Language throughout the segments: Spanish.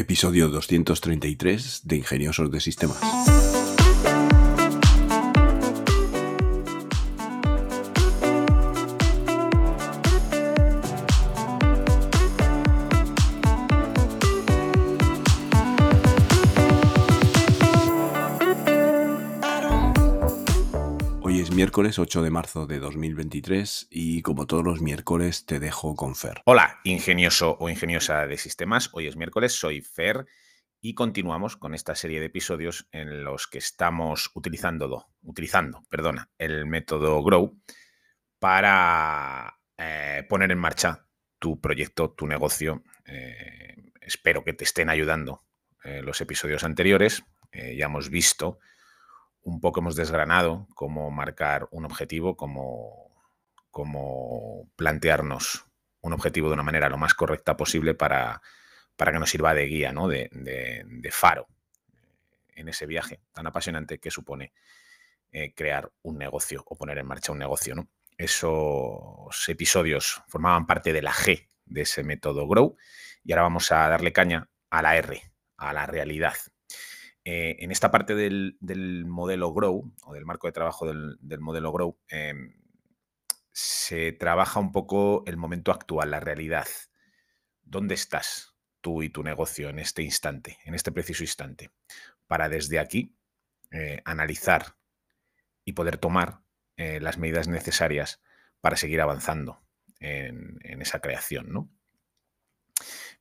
Episodio 233 de Ingeniosos de Sistemas. Miércoles 8 de marzo de 2023 y como todos los miércoles te dejo con Fer. Hola, ingenioso o ingeniosa de sistemas. Hoy es miércoles, soy Fer y continuamos con esta serie de episodios en los que estamos utilizando, utilizando perdona, el método Grow para eh, poner en marcha tu proyecto, tu negocio. Eh, espero que te estén ayudando eh, los episodios anteriores. ya hemos visto un poco hemos desgranado cómo marcar un objetivo, cómo, cómo plantearnos un objetivo de una manera lo más correcta posible para, para que nos sirva de guía, ¿no? de, de, faro en ese viaje tan apasionante que supone eh, crear un negocio o poner en marcha un negocio. ¿no? Esos episodios formaban parte de la G de ese método Grow y ahora vamos a darle caña a la R, a la realidad. Eh, en esta parte del, modelo Grow o del marco de trabajo del, modelo Grow, em, se trabaja un poco el momento actual, la realidad. ¿Dónde estás tú y tu negocio en este instante, en este preciso instante? Para desde aquí eh, analizar y poder tomar eh, las medidas necesarias para seguir avanzando en, esa creación. ¿no?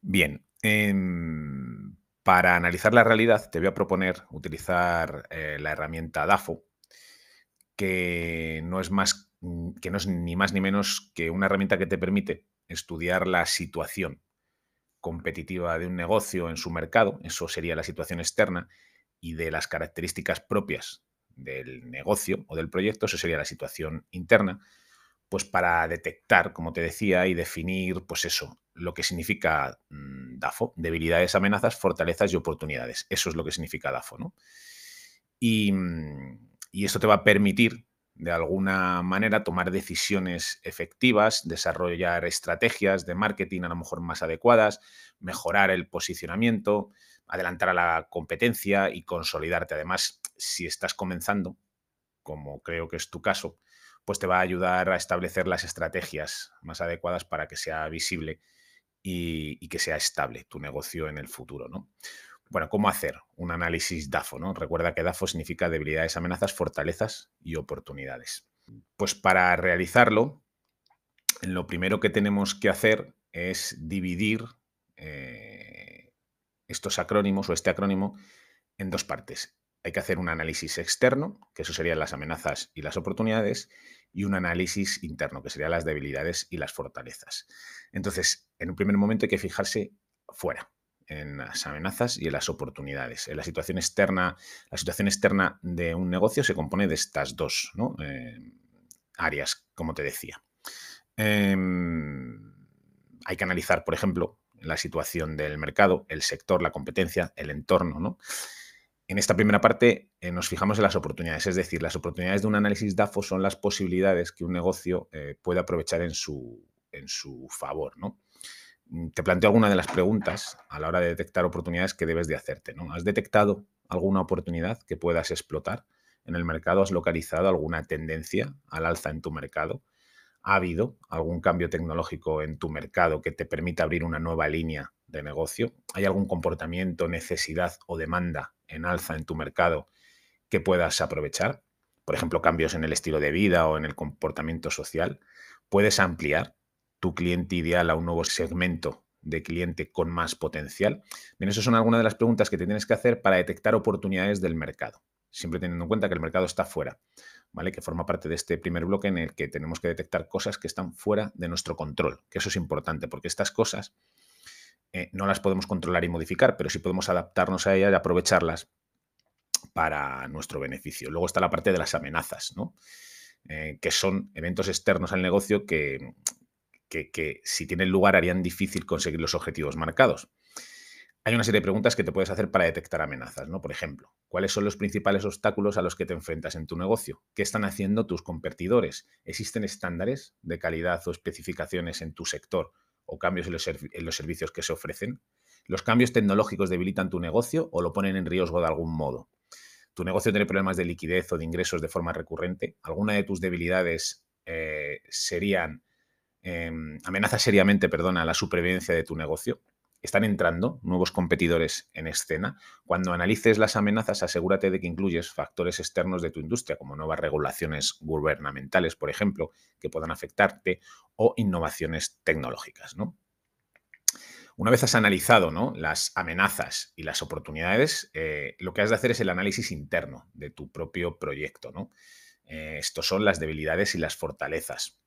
Bien, em, para analizar la realidad, te voy a proponer utilizar eh, la herramienta DAFO, que no es más que no es ni más ni menos que una herramienta que te permite estudiar la situación competitiva de un negocio en su mercado, eso sería la situación externa, y de las características propias del negocio o del proyecto, eso sería la situación interna, pues para detectar, como te decía, y definir, pues eso, lo que significa mm, DAFO, debilidades, amenazas, fortalezas y oportunidades. Eso es lo que significa DAFO, ¿no? Y, mm, y esto te va a permitir, de alguna manera, tomar decisiones efectivas, desarrollar estrategias de marketing a lo mejor más adecuadas, mejorar el posicionamiento, adelantar a la competencia y consolidarte. Además, si estás comenzando, como creo que es tu caso, pues te va a ayudar a establecer las estrategias más adecuadas para que sea visible y, que sea estable tu negocio en el futuro, ¿no? Bueno, ¿cómo hacer un análisis DAFO? ¿no? Recuerda que DAFO significa debilidades, amenazas, fortalezas y oportunidades. Pues para realizarlo, lo primero que tenemos que hacer es dividir eh, estos acrónimos o este acrónimo en dos partes. Hay que hacer un análisis externo, que eso serían las amenazas y las oportunidades, y un análisis interno, que serían las debilidades y las fortalezas. Entonces, en un primer momento hay que fijarse fuera, en las amenazas y en las oportunidades. En la situación externa, la situación externa de un negocio se compone de estas dos eh, áreas, como te decía. Em, hay que analizar, por ejemplo, la situación del mercado, el sector, la competencia, el entorno, ¿no? En esta primera parte eh, nos fijamos en las oportunidades, es decir, las oportunidades de un análisis DAFO son las posibilidades que un negocio eh, puede aprovechar en su, en su favor. ¿no? Mm, te planteo alguna de las preguntas a la hora de detectar oportunidades que debes de hacerte. ¿no? ¿Has detectado alguna oportunidad que puedas explotar en el mercado? ¿Has localizado alguna tendencia al alza en tu mercado? ¿Ha habido algún cambio tecnológico en tu mercado que te permita abrir una nueva línea de negocio? ¿Hay algún comportamiento, necesidad o demanda en alza en tu mercado que puedas aprovechar? Por ejemplo, cambios en el estilo de vida o en el comportamiento social. ¿Puedes ampliar tu cliente ideal a un nuevo segmento de cliente con más potencial? Bien, esas son algunas de las preguntas que te tienes que hacer para detectar oportunidades del mercado, siempre teniendo en cuenta que el mercado está fuera, ¿vale? Que forma parte de este primer bloque en el que tenemos que detectar cosas que están fuera de nuestro control, que eso es importante, porque estas cosas eh, no las podemos controlar y modificar, pero sí podemos adaptarnos a ellas y aprovecharlas para nuestro beneficio. Luego está la parte de las amenazas, ¿no? Eh, que son eventos externos al negocio que, que, si tienen lugar harían difícil conseguir los objetivos marcados. Hay una serie de preguntas que te puedes hacer para detectar amenazas, ¿no? Por ejemplo, ¿cuáles son los principales obstáculos a los que te enfrentas en tu negocio? ¿Qué están haciendo tus competidores? ¿Existen estándares de calidad o especificaciones en tu sector o cambios en los, servicios que se ofrecen? ¿Los cambios tecnológicos debilitan tu negocio o lo ponen en riesgo de algún modo? ¿Tu negocio tiene problemas de liquidez o de ingresos de forma recurrente? ¿Alguna de tus debilidades eh, serían, em, amenaza seriamente, perdona, la supervivencia de tu negocio? Están entrando nuevos competidores en escena. Cuando analices las amenazas, asegúrate de que incluyes factores externos de tu industria, como nuevas regulaciones gubernamentales, por ejemplo, que puedan afectarte, o innovaciones tecnológicas. ¿no? Una vez has analizado ¿no? las amenazas y las oportunidades, eh, lo que has de hacer es el análisis interno de tu propio proyecto. ¿no? Eh, estos son las debilidades y las fortalezas.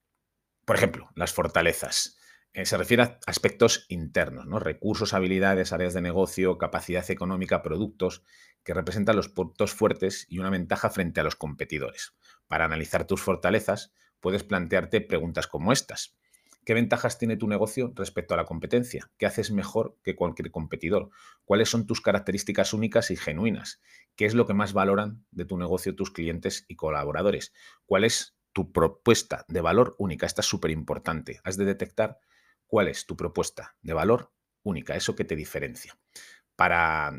Por ejemplo, las fortalezas. Eh, se refiere a aspectos internos, ¿no? recursos, habilidades, áreas de negocio, capacidad económica, productos, que representan los puntos fuertes y una ventaja frente a los competidores. Para analizar tus fortalezas, puedes plantearte preguntas como estas. ¿Qué ventajas tiene tu negocio respecto a la competencia? ¿Qué haces mejor que cualquier competidor? ¿Cuáles son tus características únicas y genuinas? ¿Qué es lo que más valoran de tu negocio tus clientes y colaboradores? ¿Cuál es tu propuesta de valor única? Esta es súper importante. Has de detectar cuál es tu propuesta de valor única, eso que te diferencia. Para,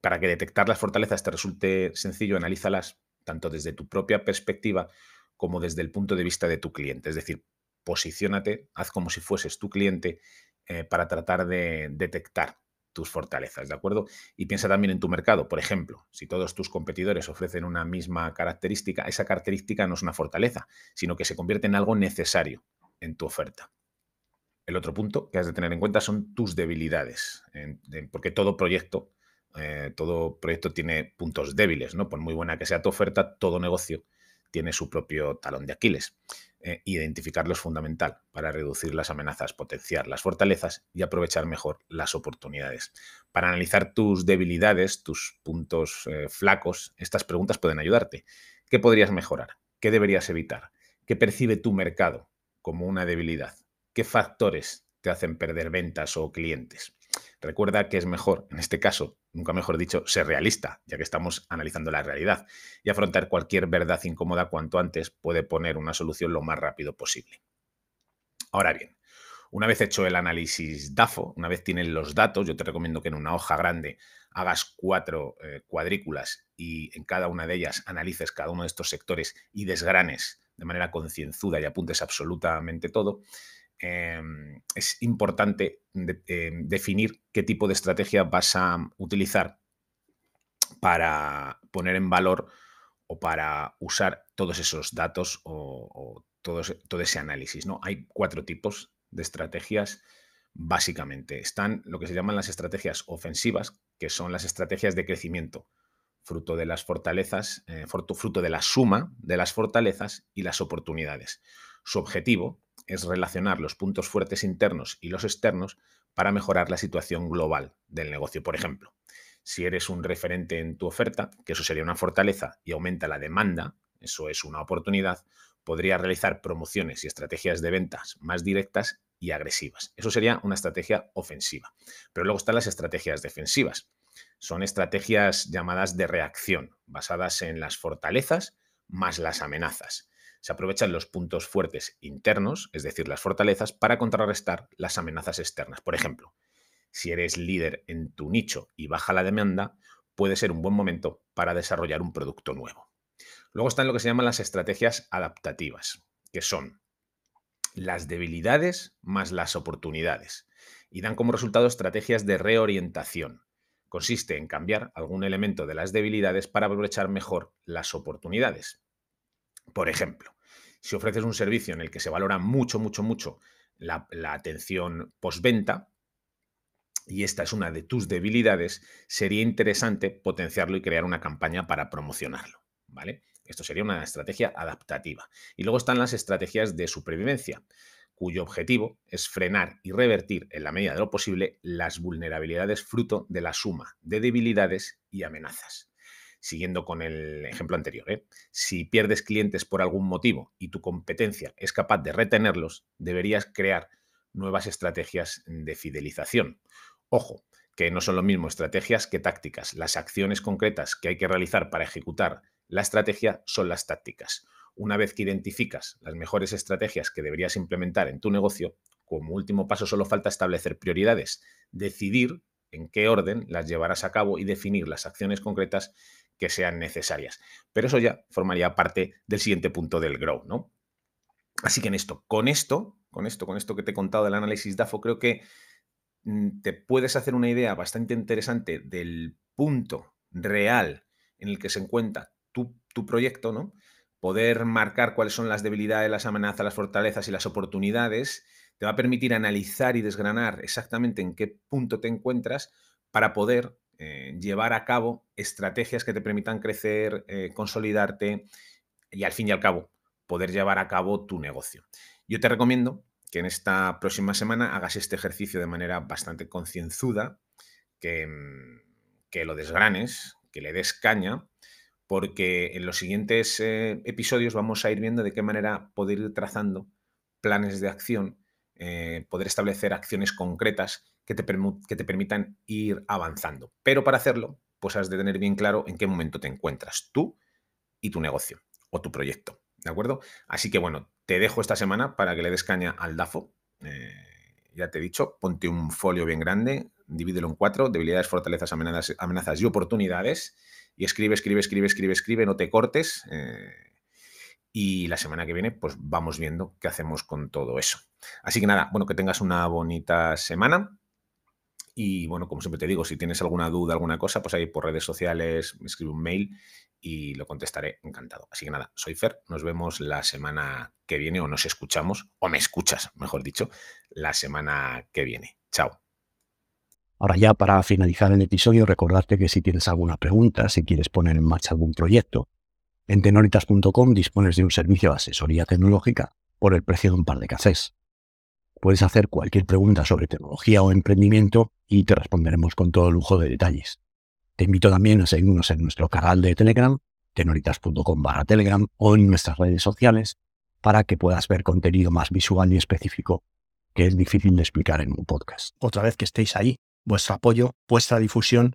para que detectar las fortalezas te resulte sencillo, analízalas tanto desde tu propia perspectiva como desde el punto de vista de tu cliente. Es decir, posiciónate, haz como si fueses tu cliente eh, para tratar de detectar tus fortalezas, ¿de acuerdo? Y piensa también en tu mercado. Por ejemplo, si todos tus competidores ofrecen una misma característica, esa característica no es una fortaleza, sino que se convierte en algo necesario en tu oferta. El otro punto que has de tener en cuenta son tus debilidades, porque todo proyecto, eh, todo proyecto tiene puntos débiles, ¿no? Por muy buena que sea tu oferta, todo negocio tiene su propio talón de Aquiles. Eh, identificarlo es fundamental para reducir las amenazas, potenciar las fortalezas y aprovechar mejor las oportunidades. Para analizar tus debilidades, tus puntos eh, flacos, estas preguntas pueden ayudarte. ¿Qué podrías mejorar? ¿Qué deberías evitar? ¿Qué percibe tu mercado como una debilidad? ¿Qué factores te hacen perder ventas o clientes? Recuerda que es mejor, en este caso, nunca mejor dicho, ser realista, ya que estamos analizando la realidad, y afrontar cualquier verdad incómoda cuanto antes puede poner una solución lo más rápido posible. Ahora bien, una vez hecho el análisis DAFO, una vez tienes los datos, yo te recomiendo que en una hoja grande hagas cuatro eh, cuadrículas y en cada una de ellas analices cada uno de estos sectores y desgranes de manera concienzuda y apuntes absolutamente todo. Em, es importante em, definir qué tipo de estrategia vas a utilizar para poner en valor o para usar todos esos datos o, todo, ese, análisis. ¿no? Hay cuatro tipos de estrategias básicamente. Están lo que se llaman las estrategias ofensivas, que son las estrategias de crecimiento, fruto de las fortalezas, eh, fruto de la suma de las fortalezas y las oportunidades. Su objetivo es relacionar los puntos fuertes internos y los externos para mejorar la situación global del negocio. Por ejemplo, si eres un referente en tu oferta, que eso sería una fortaleza y aumenta la demanda, eso es una oportunidad, podría realizar promociones y estrategias de ventas más directas y agresivas. Eso sería una estrategia ofensiva. Pero luego están las estrategias defensivas. Son estrategias llamadas de reacción, basadas en las fortalezas más las amenazas se aprovechan los puntos fuertes internos, es decir, las fortalezas, para contrarrestar las amenazas externas. Por ejemplo, si eres líder en tu nicho y baja la demanda, puede ser un buen momento para desarrollar un producto nuevo. Luego están lo que se llaman las estrategias adaptativas, que son las debilidades más las oportunidades, y dan como resultado estrategias de reorientación. Consiste en cambiar algún elemento de las debilidades para aprovechar mejor las oportunidades. Por ejemplo, si ofreces un servicio en el que se valora mucho, mucho, mucho la, atención postventa, y esta es una de tus debilidades, sería interesante potenciarlo y crear una campaña para promocionarlo. ¿Vale? Esto sería una estrategia adaptativa. Y luego están las estrategias de supervivencia, cuyo objetivo es frenar y revertir en la medida de lo posible las vulnerabilidades fruto de la suma de debilidades y amenazas siguiendo con el ejemplo anterior, ¿eh? si pierdes clientes por algún motivo y tu competencia es capaz de retenerlos, deberías crear nuevas estrategias de fidelización. Ojo, que no son lo mismo estrategias que tácticas. Las acciones concretas que hay que realizar para ejecutar la estrategia son las tácticas. Una vez que identificas las mejores estrategias que deberías implementar en tu negocio, como último paso solo falta establecer prioridades, decidir en qué orden las llevarás a cabo y definir las acciones concretas que sean necesarias. Pero eso ya formaría parte del siguiente punto del Grow, ¿no? Así que en esto, con esto, con esto, con esto que te he contado del análisis DAFO, creo que mm, te puedes hacer una idea bastante interesante del punto real en el que se encuentra tu, tu proyecto, ¿no? Poder marcar cuáles son las debilidades, las amenazas, las fortalezas y las oportunidades te va a permitir analizar y desgranar exactamente en qué punto te encuentras para poder eh, llevar a cabo estrategias que te permitan crecer, eh, consolidarte y al fin y al cabo poder llevar a cabo tu negocio. Yo te recomiendo que en esta próxima semana hagas este ejercicio de manera bastante concienzuda, que, mm, que lo desgranes, que le des caña, porque en los siguientes eh, episodios vamos a ir viendo de qué manera poder ir trazando planes de acción eh, poder establecer acciones concretas que te, que te permitan ir avanzando. Pero para hacerlo, pues has de tener bien claro en qué momento te encuentras tú y tu negocio o tu proyecto. ¿De acuerdo? Así que bueno, te dejo esta semana para que le des caña al DAFO. Eh, ya te he dicho, ponte un folio bien grande, divídelo en cuatro, debilidades, fortalezas, amenazas, amenazas y oportunidades, y escribe, escribe, escribe, escribe, escribe, no te cortes. Eh, y la semana que viene, pues vamos viendo qué hacemos con todo eso. Así que nada, bueno, que tengas una bonita semana. Y bueno, como siempre te digo, si tienes alguna duda, alguna cosa, pues ahí por redes sociales me escribe un mail y lo contestaré encantado. Así que nada, soy Fer, nos vemos la semana que viene o nos escuchamos, o me escuchas, mejor dicho, la semana que viene. Chao. Ahora ya para finalizar el episodio, recordarte que si tienes alguna pregunta, si quieres poner en marcha algún proyecto, en tenoritas.com dispones de un servicio de asesoría tecnológica por el precio de un par de cafés. Puedes hacer cualquier pregunta sobre tecnología o emprendimiento y te responderemos con todo lujo de detalles. Te invito también a seguirnos en nuestro canal de Telegram, tenoritas.com barra Telegram o en nuestras redes sociales para que puedas ver contenido más visual y específico que es difícil de explicar en un podcast. Otra vez que estéis ahí, vuestro apoyo, vuestra difusión